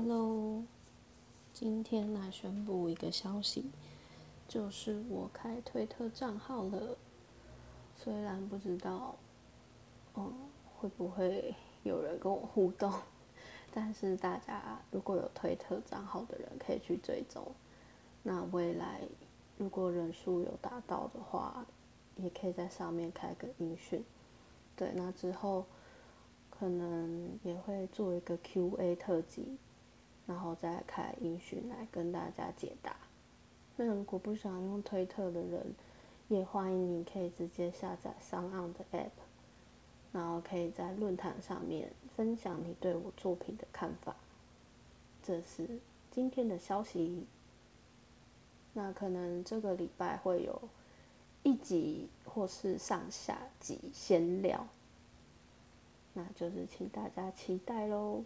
Hello，今天来宣布一个消息，就是我开推特账号了。虽然不知道，嗯，会不会有人跟我互动，但是大家如果有推特账号的人可以去追踪。那未来如果人数有达到的话，也可以在上面开个音讯。对，那之后。可能也会做一个 Q&A 特辑，然后再开音讯来跟大家解答。那如果不想用推特的人，也欢迎你可以直接下载上岸的 App，然后可以在论坛上面分享你对我作品的看法。这是今天的消息。那可能这个礼拜会有一集或是上下集闲聊。那就是请大家期待喽。